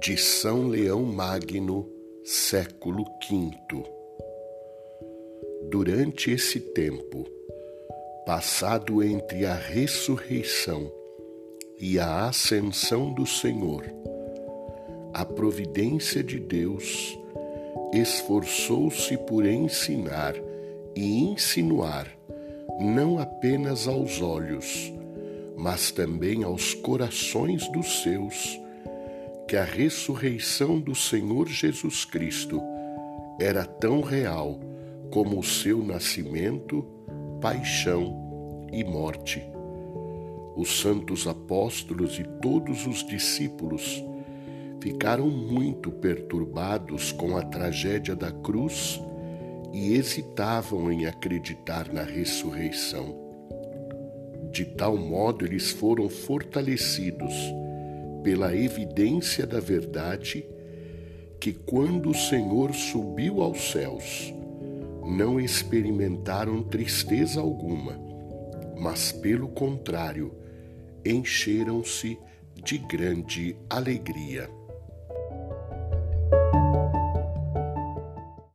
de São Leão Magno, século V. Durante esse tempo, passado entre a ressurreição e a ascensão do Senhor, a providência de Deus esforçou-se por ensinar e insinuar, não apenas aos olhos, mas também aos corações dos seus, que a ressurreição do Senhor Jesus Cristo era tão real como o seu nascimento, paixão e morte. Os santos apóstolos e todos os discípulos ficaram muito perturbados com a tragédia da cruz e hesitavam em acreditar na ressurreição. De tal modo eles foram fortalecidos pela evidência da verdade que, quando o Senhor subiu aos céus, não experimentaram tristeza alguma, mas, pelo contrário, encheram-se de grande alegria.